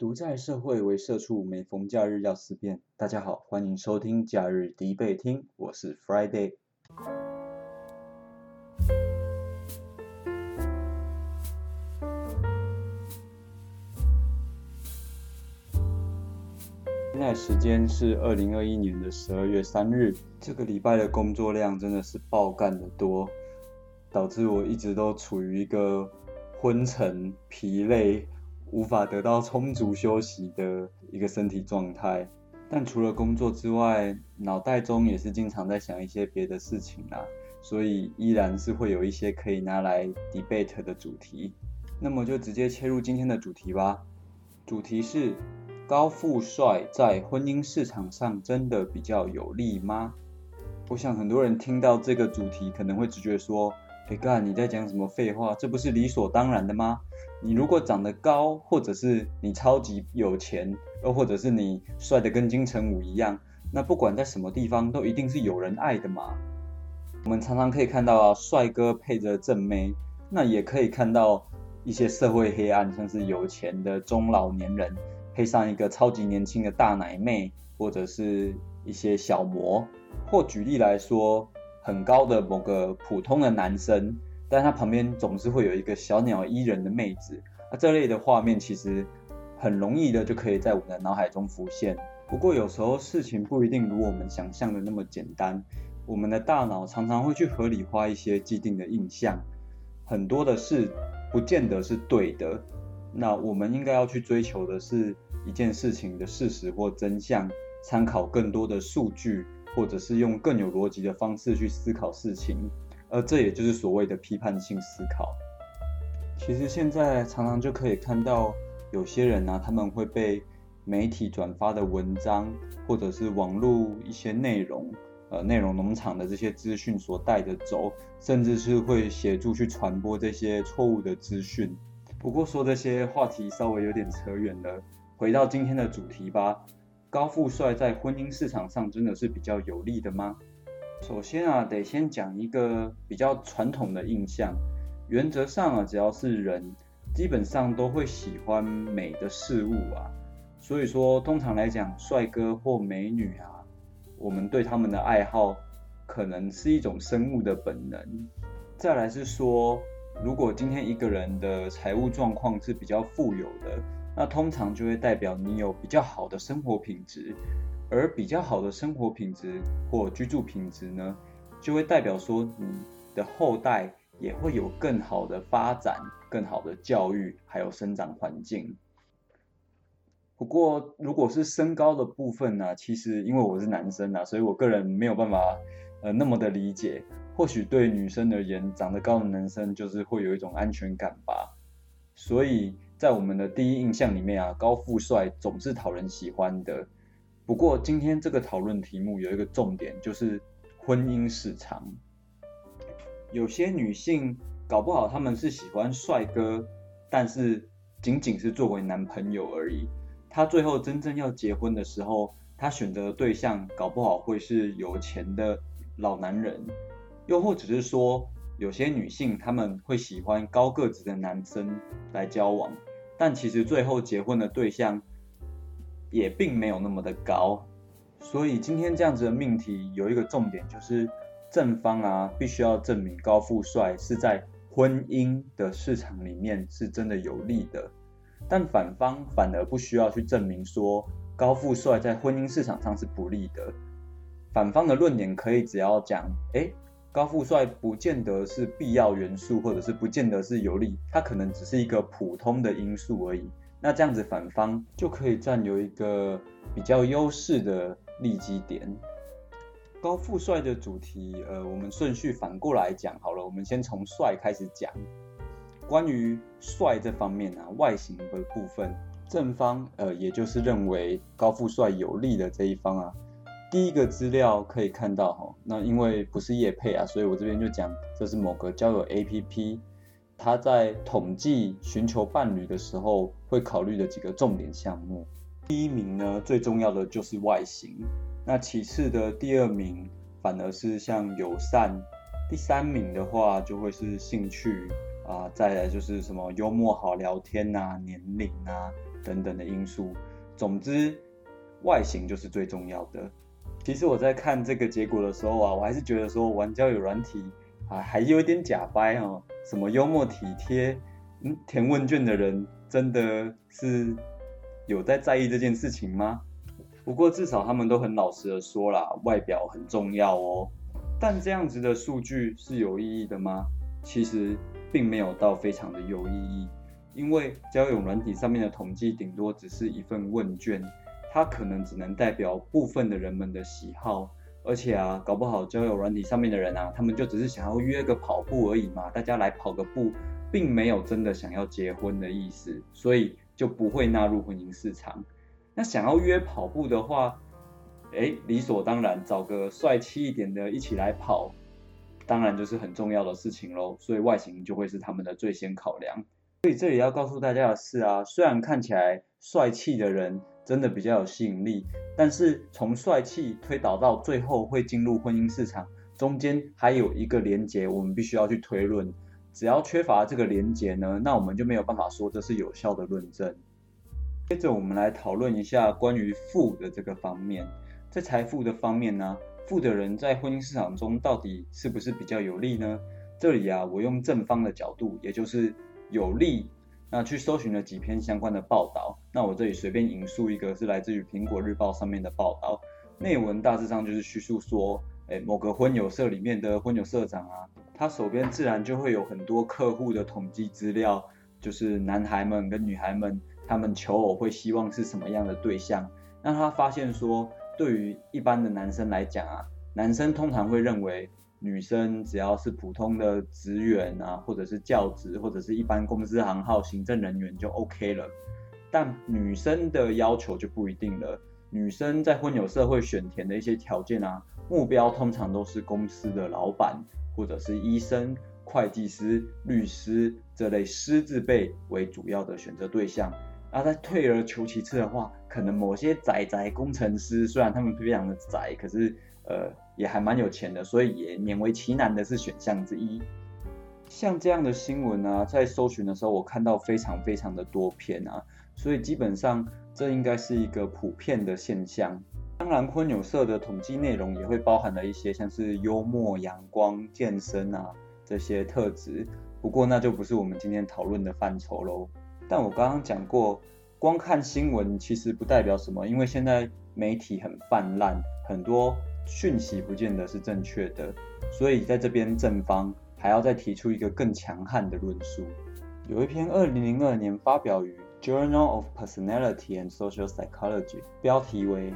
独在社会为社畜，每逢假日要思辨。大家好，欢迎收听假日迪贝听，我是 Friday。现在时间是二零二一年的十二月三日，这个礼拜的工作量真的是爆干的多，导致我一直都处于一个昏沉、疲累。无法得到充足休息的一个身体状态，但除了工作之外，脑袋中也是经常在想一些别的事情啦，所以依然是会有一些可以拿来 debate 的主题。那么就直接切入今天的主题吧。主题是高富帅在婚姻市场上真的比较有利吗？我想很多人听到这个主题可能会直觉说：“哎干，你在讲什么废话？这不是理所当然的吗？”你如果长得高，或者是你超级有钱，又或者是你帅得跟金城武一样，那不管在什么地方都一定是有人爱的嘛。我们常常可以看到啊，帅哥配着正妹，那也可以看到一些社会黑暗，像是有钱的中老年人配上一个超级年轻的大奶妹，或者是一些小模，或举例来说，很高的某个普通的男生。但他旁边总是会有一个小鸟依人的妹子，那这类的画面其实很容易的就可以在我们的脑海中浮现。不过有时候事情不一定如我们想象的那么简单，我们的大脑常常会去合理化一些既定的印象，很多的事不见得是对的。那我们应该要去追求的是一件事情的事实或真相，参考更多的数据，或者是用更有逻辑的方式去思考事情。而这也就是所谓的批判性思考。其实现在常常就可以看到有些人呢，他们会被媒体转发的文章，或者是网络一些内容，呃，内容农场的这些资讯所带着走，甚至是会协助去传播这些错误的资讯。不过说这些话题稍微有点扯远了，回到今天的主题吧。高富帅在婚姻市场上真的是比较有利的吗？首先啊，得先讲一个比较传统的印象。原则上啊，只要是人，基本上都会喜欢美的事物啊。所以说，通常来讲，帅哥或美女啊，我们对他们的爱好，可能是一种生物的本能。再来是说，如果今天一个人的财务状况是比较富有的，那通常就会代表你有比较好的生活品质。而比较好的生活品质或居住品质呢，就会代表说你的后代也会有更好的发展、更好的教育，还有生长环境。不过，如果是身高的部分呢，其实因为我是男生啊，所以我个人没有办法呃那么的理解。或许对女生而言，长得高的男生就是会有一种安全感吧。所以在我们的第一印象里面啊，高富帅总是讨人喜欢的。不过今天这个讨论题目有一个重点，就是婚姻市场。有些女性搞不好她们是喜欢帅哥，但是仅仅是作为男朋友而已。她最后真正要结婚的时候，她选择的对象搞不好会是有钱的老男人，又或者是说，有些女性她们会喜欢高个子的男生来交往，但其实最后结婚的对象。也并没有那么的高，所以今天这样子的命题有一个重点，就是正方啊，必须要证明高富帅是在婚姻的市场里面是真的有利的，但反方反而不需要去证明说高富帅在婚姻市场上是不利的。反方的论点可以只要讲，哎，高富帅不见得是必要元素，或者是不见得是有利，它可能只是一个普通的因素而已。那这样子，反方就可以占有一个比较优势的利基点。高富帅的主题，呃，我们顺序反过来讲好了。我们先从帅开始讲。关于帅这方面啊，外形的部分，正方呃，也就是认为高富帅有利的这一方啊，第一个资料可以看到哈，那因为不是叶配啊，所以我这边就讲这是某个交友 APP。他在统计寻求伴侣的时候会考虑的几个重点项目，第一名呢最重要的就是外形，那其次的第二名反而是像友善，第三名的话就会是兴趣啊，再来就是什么幽默好聊天呐、年龄啊、等等的因素。总之，外形就是最重要的。其实我在看这个结果的时候啊，我还是觉得说玩交友软体啊，还有一点假掰哦，什么幽默体贴，嗯，填问卷的人真的是有在在意这件事情吗？不过至少他们都很老实的说啦，外表很重要哦。但这样子的数据是有意义的吗？其实并没有到非常的有意义，因为交友软体上面的统计顶多只是一份问卷。它可能只能代表部分的人们的喜好，而且啊，搞不好交友软体上面的人啊，他们就只是想要约个跑步而已嘛，大家来跑个步，并没有真的想要结婚的意思，所以就不会纳入婚姻市场。那想要约跑步的话，哎，理所当然找个帅气一点的一起来跑，当然就是很重要的事情喽。所以外形就会是他们的最先考量。所以这里要告诉大家的是啊，虽然看起来帅气的人。真的比较有吸引力，但是从帅气推导到最后会进入婚姻市场，中间还有一个连结，我们必须要去推论。只要缺乏这个连结呢，那我们就没有办法说这是有效的论证。接着我们来讨论一下关于富的这个方面，在财富的方面呢，富的人在婚姻市场中到底是不是比较有利呢？这里啊，我用正方的角度，也就是有利。那去搜寻了几篇相关的报道，那我这里随便引述一个，是来自于苹果日报上面的报道。内文大致上就是叙述说，哎，某个婚友社里面的婚友社长啊，他手边自然就会有很多客户的统计资料，就是男孩们跟女孩们他们求偶会希望是什么样的对象。那他发现说，对于一般的男生来讲啊，男生通常会认为。女生只要是普通的职员啊，或者是教职，或者是一般公司行号行政人员就 OK 了。但女生的要求就不一定了。女生在婚友社会选填的一些条件啊，目标通常都是公司的老板，或者是医生、会计师、律师这类师字辈为主要的选择对象。那再退而求其次的话，可能某些宅宅工程师，虽然他们非常的宅，可是呃。也还蛮有钱的，所以也勉为其难的是选项之一。像这样的新闻啊，在搜寻的时候，我看到非常非常的多篇啊，所以基本上这应该是一个普遍的现象。当然，昆纽社的统计内容也会包含了一些像是幽默、阳光、健身啊这些特质，不过那就不是我们今天讨论的范畴喽。但我刚刚讲过，光看新闻其实不代表什么，因为现在媒体很泛滥，很多。讯息不见得是正确的，所以在这边正方还要再提出一个更强悍的论述。有一篇二零零二年发表于 Journal of Personality and Social Psychology，标题为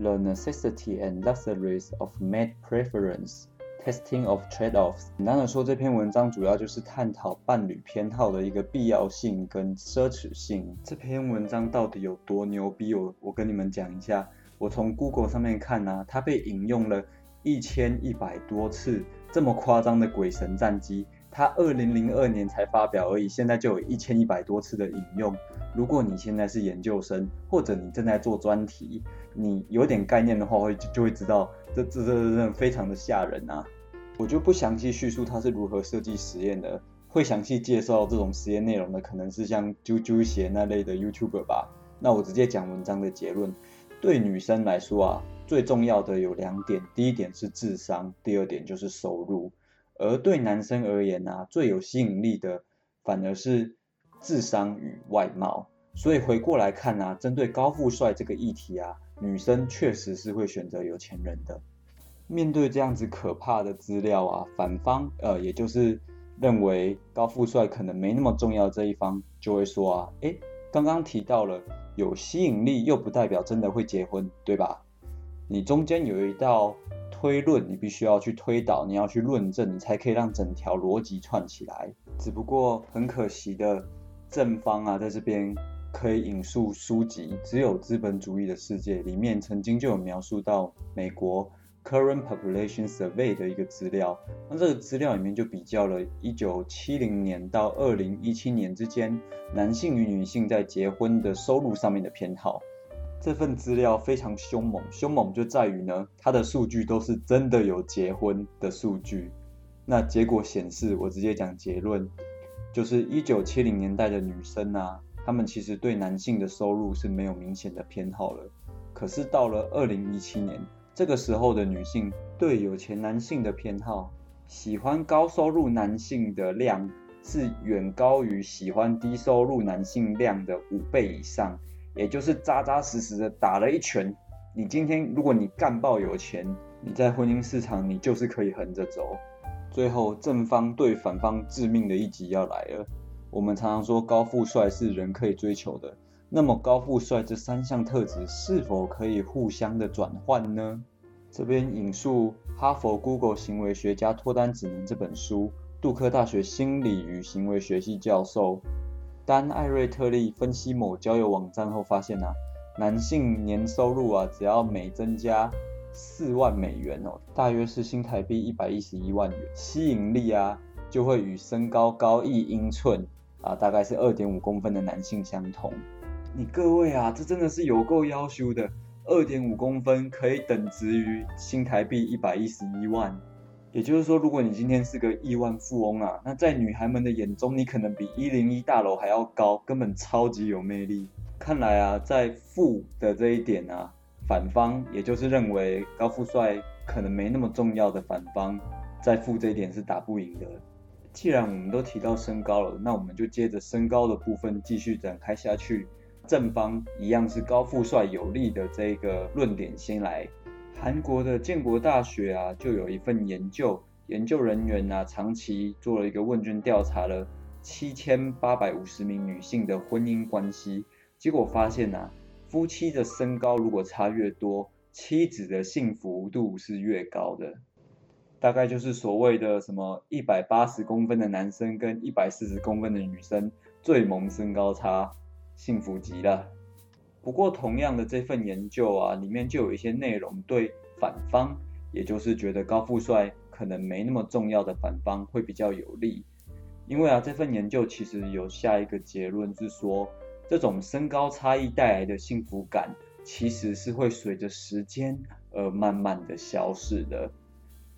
The Necessity and Luxuries of Mate Preference Testing of Trade-offs。简单的说，这篇文章主要就是探讨伴侣偏好的一个必要性跟奢侈性。这篇文章到底有多牛逼？我我跟你们讲一下。我从 Google 上面看呢，它被引用了一千一百多次，这么夸张的鬼神战机，它二零零二年才发表而已，现在就有一千一百多次的引用。如果你现在是研究生，或者你正在做专题，你有点概念的话，会就会知道，这这这这非常的吓人啊！我就不详细叙述它是如何设计实验的，会详细介绍这种实验内容的，可能是像啾啾鞋那类的 YouTuber 吧。那我直接讲文章的结论。对女生来说啊，最重要的有两点，第一点是智商，第二点就是收入。而对男生而言呢，最有吸引力的反而是智商与外貌。所以回过来看呢，针对高富帅这个议题啊，女生确实是会选择有钱人的。面对这样子可怕的资料啊，反方呃，也就是认为高富帅可能没那么重要这一方，就会说啊，诶，刚刚提到了。有吸引力又不代表真的会结婚，对吧？你中间有一道推论，你必须要去推导，你要去论证，你才可以让整条逻辑串起来。只不过很可惜的，正方啊，在这边可以引述书籍《只有资本主义的世界》里面曾经就有描述到美国。Current Population Survey 的一个资料，那这个资料里面就比较了1970年到2017年之间男性与女性在结婚的收入上面的偏好。这份资料非常凶猛，凶猛就在于呢，它的数据都是真的有结婚的数据。那结果显示，我直接讲结论，就是1970年代的女生啊，她们其实对男性的收入是没有明显的偏好了。可是到了二零一七年，这个时候的女性对有钱男性的偏好，喜欢高收入男性的量是远高于喜欢低收入男性量的五倍以上，也就是扎扎实实的打了一拳。你今天如果你干爆有钱，你在婚姻市场你就是可以横着走。最后正方对反方致命的一击要来了。我们常常说高富帅是人可以追求的。那么高富帅这三项特质是否可以互相的转换呢？这边引述哈佛 Google 行为学家脱单指南这本书，杜克大学心理与行为学系教授丹艾瑞特利分析某交友网站后发现啊，男性年收入啊只要每增加四万美元哦，大约是新台币一百一十一万元，吸引力啊就会与身高高一英寸啊，大概是二点五公分的男性相同。你各位啊，这真的是有够要求的，二点五公分可以等值于新台币一百一十一万。也就是说，如果你今天是个亿万富翁啊，那在女孩们的眼中，你可能比一零一大楼还要高，根本超级有魅力。看来啊，在富的这一点啊，反方也就是认为高富帅可能没那么重要的反方，在富这一点是打不赢的。既然我们都提到身高了，那我们就接着身高的部分继续展开下去。正方一样是高富帅有利的这个论点先来。韩国的建国大学啊，就有一份研究，研究人员啊长期做了一个问卷调查了七千八百五十名女性的婚姻关系，结果发现啊，夫妻的身高如果差越多，妻子的幸福度是越高的。大概就是所谓的什么一百八十公分的男生跟一百四十公分的女生最萌身高差。幸福极了。不过，同样的这份研究啊，里面就有一些内容对反方，也就是觉得高富帅可能没那么重要的反方会比较有利。因为啊，这份研究其实有下一个结论是说，这种身高差异带来的幸福感，其实是会随着时间而慢慢的消逝的。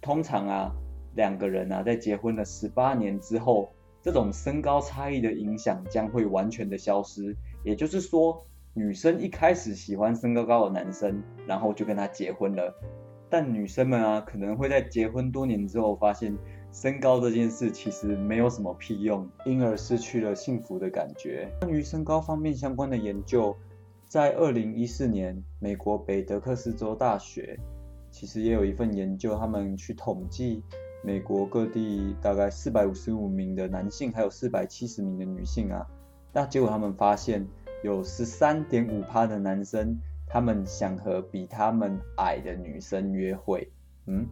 通常啊，两个人啊，在结婚了十八年之后，这种身高差异的影响将会完全的消失。也就是说，女生一开始喜欢身高高的男生，然后就跟他结婚了。但女生们啊，可能会在结婚多年之后发现，身高这件事其实没有什么屁用，因而失去了幸福的感觉。关于身高方面相关的研究，在二零一四年，美国北德克斯州大学其实也有一份研究，他们去统计美国各地大概四百五十五名的男性，还有四百七十名的女性啊。那结果他们发现，有十三点五趴的男生，他们想和比他们矮的女生约会，嗯，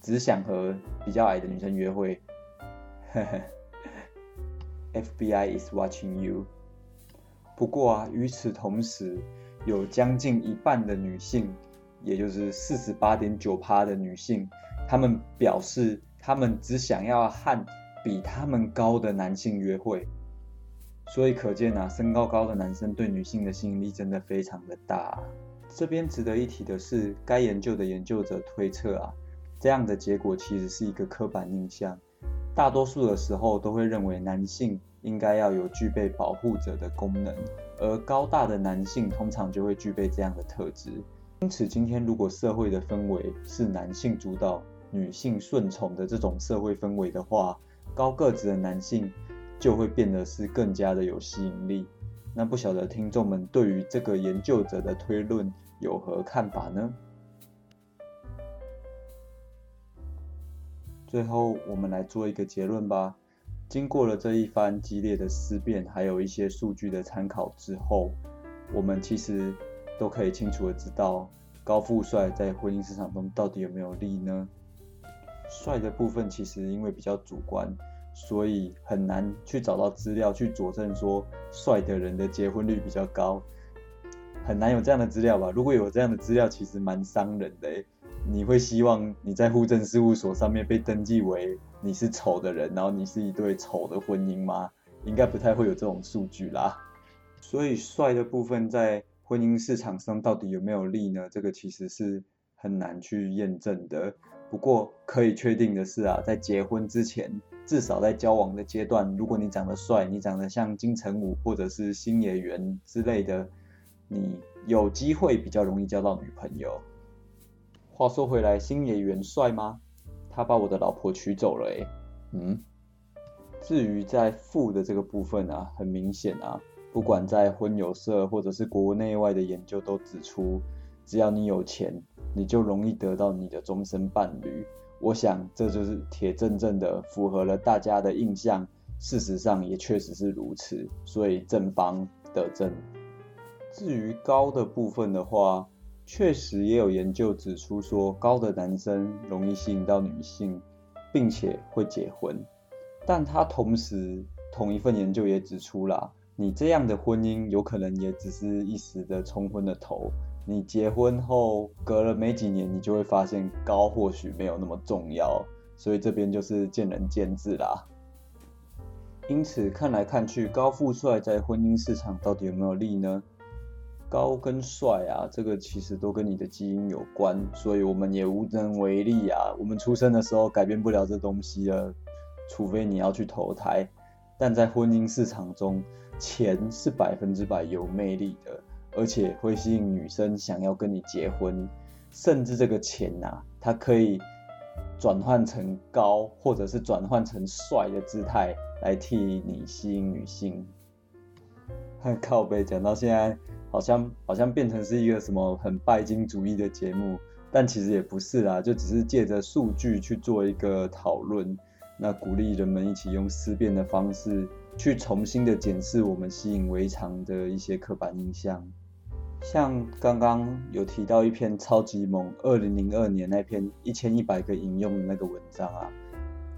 只想和比较矮的女生约会，，FBI is watching you。不过啊，与此同时，有将近一半的女性，也就是四十八点九趴的女性，她们表示，她们只想要和比他们高的男性约会。所以可见啊，身高高的男生对女性的吸引力真的非常的大。这边值得一提的是，该研究的研究者推测啊，这样的结果其实是一个刻板印象。大多数的时候都会认为男性应该要有具备保护者的功能，而高大的男性通常就会具备这样的特质。因此，今天如果社会的氛围是男性主导、女性顺从的这种社会氛围的话，高个子的男性。就会变得是更加的有吸引力。那不晓得听众们对于这个研究者的推论有何看法呢？最后，我们来做一个结论吧。经过了这一番激烈的思辨，还有一些数据的参考之后，我们其实都可以清楚的知道，高富帅在婚姻市场中到底有没有利呢？帅的部分其实因为比较主观。所以很难去找到资料去佐证说帅的人的结婚率比较高，很难有这样的资料吧？如果有这样的资料，其实蛮伤人的。你会希望你在户政事务所上面被登记为你是丑的人，然后你是一对丑的婚姻吗？应该不太会有这种数据啦。所以帅的部分在婚姻市场上到底有没有利呢？这个其实是很难去验证的。不过可以确定的是啊，在结婚之前。至少在交往的阶段，如果你长得帅，你长得像金城武或者是星野源之类的，你有机会比较容易交到女朋友。话说回来，星野源帅吗？他把我的老婆娶走了诶。嗯。至于在富的这个部分啊，很明显啊，不管在婚友社或者是国内外的研究都指出，只要你有钱，你就容易得到你的终身伴侣。我想这就是铁铮铮的符合了大家的印象，事实上也确实是如此，所以正方得正。至于高的部分的话，确实也有研究指出说，高的男生容易吸引到女性，并且会结婚。但他同时同一份研究也指出啦，你这样的婚姻有可能也只是一时的冲昏了头。你结婚后隔了没几年，你就会发现高或许没有那么重要，所以这边就是见仁见智啦。因此看来看去，高富帅在婚姻市场到底有没有利呢？高跟帅啊，这个其实都跟你的基因有关，所以我们也无能为力啊。我们出生的时候改变不了这东西了，除非你要去投胎。但在婚姻市场中，钱是百分之百有魅力的。而且会吸引女生想要跟你结婚，甚至这个钱呐，它可以转换成高，或者是转换成帅的姿态来替你吸引女性。靠背讲到现在，好像好像变成是一个什么很拜金主义的节目，但其实也不是啦，就只是借着数据去做一个讨论，那鼓励人们一起用思辨的方式去重新的检视我们吸引为常的一些刻板印象。像刚刚有提到一篇超级猛，二零零二年那篇一千一百个引用的那个文章啊，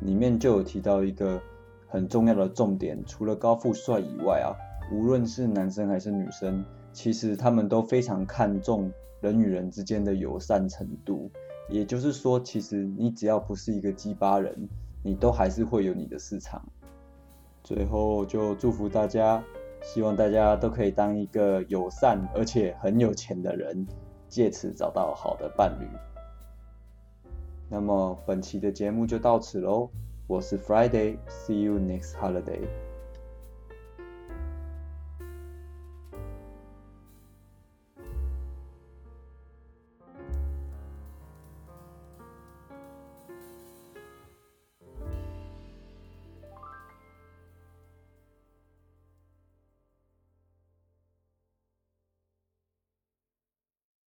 里面就有提到一个很重要的重点，除了高富帅以外啊，无论是男生还是女生，其实他们都非常看重人与人之间的友善程度。也就是说，其实你只要不是一个鸡巴人，你都还是会有你的市场。最后就祝福大家。希望大家都可以当一个友善而且很有钱的人，借此找到好的伴侣。那么本期的节目就到此喽，我是 Friday，See you next holiday。